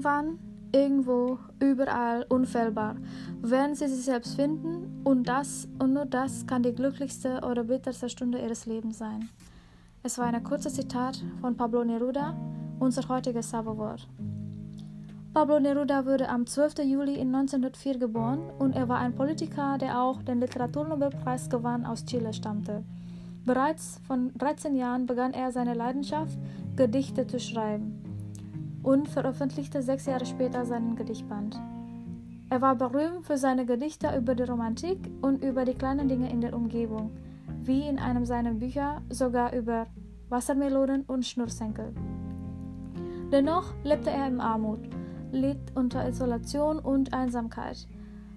Irgendwann, irgendwo, überall, unfehlbar, werden sie sich selbst finden und das und nur das kann die glücklichste oder bitterste Stunde ihres Lebens sein. Es war ein kurzes Zitat von Pablo Neruda, unser heutiges Zauberwort. Pablo Neruda wurde am 12. Juli in 1904 geboren und er war ein Politiker, der auch den Literaturnobelpreis gewann, aus Chile stammte. Bereits von 13 Jahren begann er seine Leidenschaft, Gedichte zu schreiben und veröffentlichte sechs Jahre später seinen Gedichtband. Er war berühmt für seine Gedichte über die Romantik und über die kleinen Dinge in der Umgebung, wie in einem seiner Bücher sogar über Wassermelonen und Schnurrsenkel. Dennoch lebte er in Armut litt unter Isolation und Einsamkeit,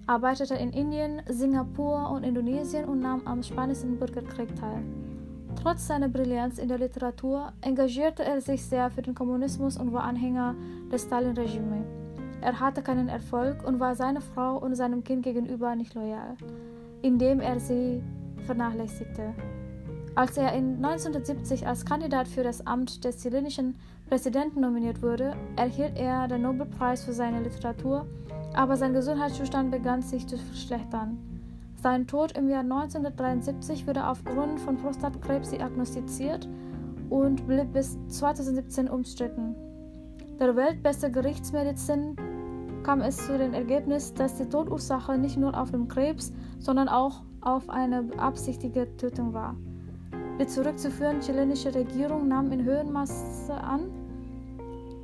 arbeitete in Indien, Singapur und Indonesien und nahm am Spanischen Bürgerkrieg teil. Trotz seiner Brillanz in der Literatur engagierte er sich sehr für den Kommunismus und war Anhänger des Stalin-Regimes. Er hatte keinen Erfolg und war seiner Frau und seinem Kind gegenüber nicht loyal, indem er sie vernachlässigte. Als er in 1970 als Kandidat für das Amt des chilenischen Präsidenten nominiert wurde, erhielt er den Nobelpreis für seine Literatur, aber sein Gesundheitszustand begann sich zu verschlechtern. Sein Tod im Jahr 1973 wurde aufgrund von Prostatkrebs diagnostiziert und blieb bis 2017 umstritten. Der weltbeste Gerichtsmedizin kam es zu dem Ergebnis, dass die Todursache nicht nur auf dem Krebs, sondern auch auf eine beabsichtigte Tötung war. Die zurückzuführende chilenische Regierung nahm in höherem an,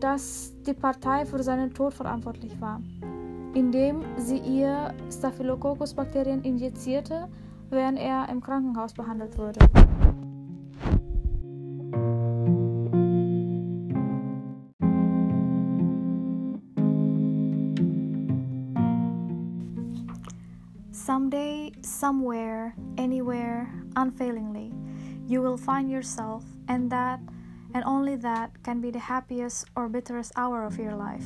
dass die Partei für seinen Tod verantwortlich war, indem sie ihr Staphylococcus-Bakterien injizierte, während er im Krankenhaus behandelt wurde. Someday, somewhere, anywhere, unfailingly. you will find yourself, and that and only that can be the happiest or bitterest hour of your life.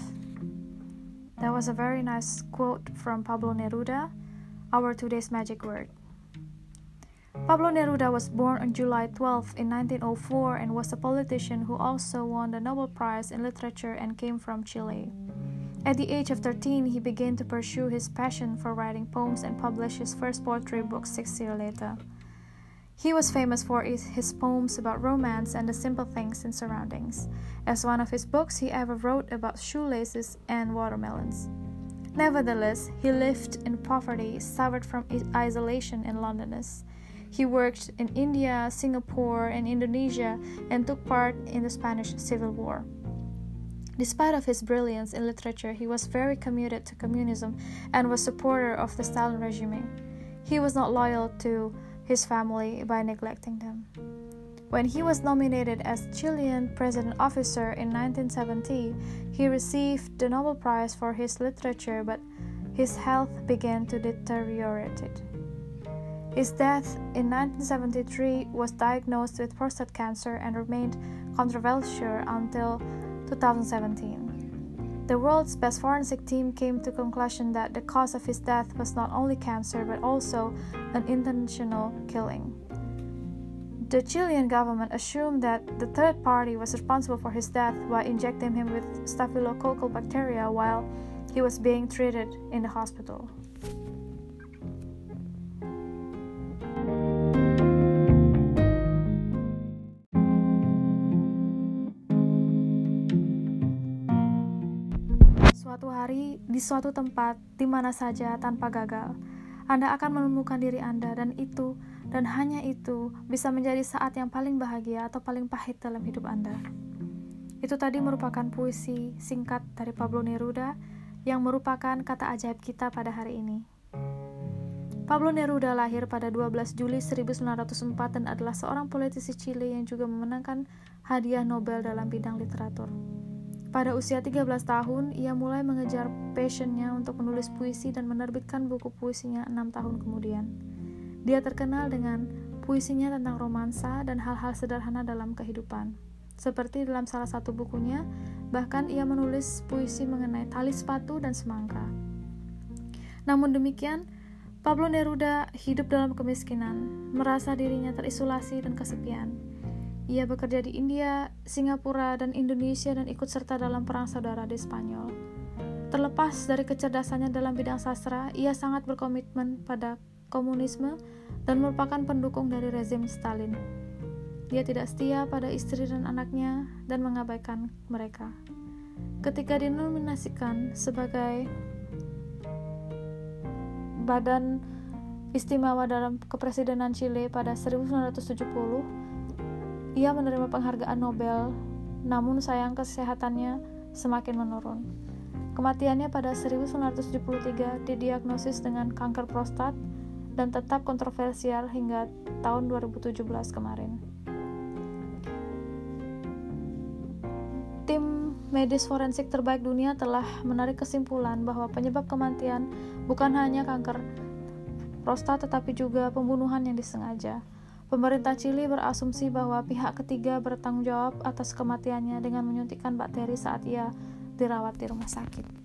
That was a very nice quote from Pablo Neruda, our today's magic word. Pablo Neruda was born on July 12 in 1904 and was a politician who also won the Nobel Prize in Literature and came from Chile. At the age of 13, he began to pursue his passion for writing poems and published his first poetry book six years later. He was famous for his poems about romance and the simple things in surroundings, as one of his books he ever wrote about shoelaces and watermelons. Nevertheless, he lived in poverty, suffered from isolation and loneliness. He worked in India, Singapore, and Indonesia and took part in the Spanish Civil War. Despite of his brilliance in literature, he was very committed to communism and was supporter of the Stalin regime. He was not loyal to his family by neglecting them. When he was nominated as Chilean President Officer in 1970, he received the Nobel Prize for his literature, but his health began to deteriorate. His death in 1973 was diagnosed with prostate cancer and remained controversial until 2017. The world's best forensic team came to conclusion that the cause of his death was not only cancer but also an intentional killing. The Chilean government assumed that the third party was responsible for his death by injecting him with staphylococcal bacteria while he was being treated in the hospital. Hari di suatu tempat di mana saja tanpa gagal. Anda akan menemukan diri Anda dan itu dan hanya itu bisa menjadi saat yang paling bahagia atau paling pahit dalam hidup Anda. Itu tadi merupakan puisi singkat dari Pablo Neruda yang merupakan kata ajaib kita pada hari ini. Pablo Neruda lahir pada 12 Juli 1904 dan adalah seorang politisi Chile yang juga memenangkan hadiah Nobel dalam bidang literatur. Pada usia 13 tahun, ia mulai mengejar passionnya untuk menulis puisi dan menerbitkan buku puisinya enam tahun kemudian. Dia terkenal dengan puisinya tentang romansa dan hal-hal sederhana dalam kehidupan. Seperti dalam salah satu bukunya, bahkan ia menulis puisi mengenai tali sepatu dan semangka. Namun demikian, Pablo Neruda hidup dalam kemiskinan, merasa dirinya terisolasi dan kesepian. Ia bekerja di India, Singapura, dan Indonesia dan ikut serta dalam perang saudara di Spanyol. Terlepas dari kecerdasannya dalam bidang sastra, ia sangat berkomitmen pada komunisme dan merupakan pendukung dari rezim Stalin. Dia tidak setia pada istri dan anaknya dan mengabaikan mereka. Ketika dinominasikan sebagai badan istimewa dalam kepresidenan Chile pada 1970, ia menerima penghargaan Nobel, namun sayang kesehatannya semakin menurun. Kematiannya pada 1973 didiagnosis dengan kanker prostat dan tetap kontroversial hingga tahun 2017 kemarin. Tim medis forensik terbaik dunia telah menarik kesimpulan bahwa penyebab kematian bukan hanya kanker prostat tetapi juga pembunuhan yang disengaja. Pemerintah Chili berasumsi bahwa pihak ketiga bertanggung jawab atas kematiannya dengan menyuntikkan bakteri saat ia dirawat di rumah sakit.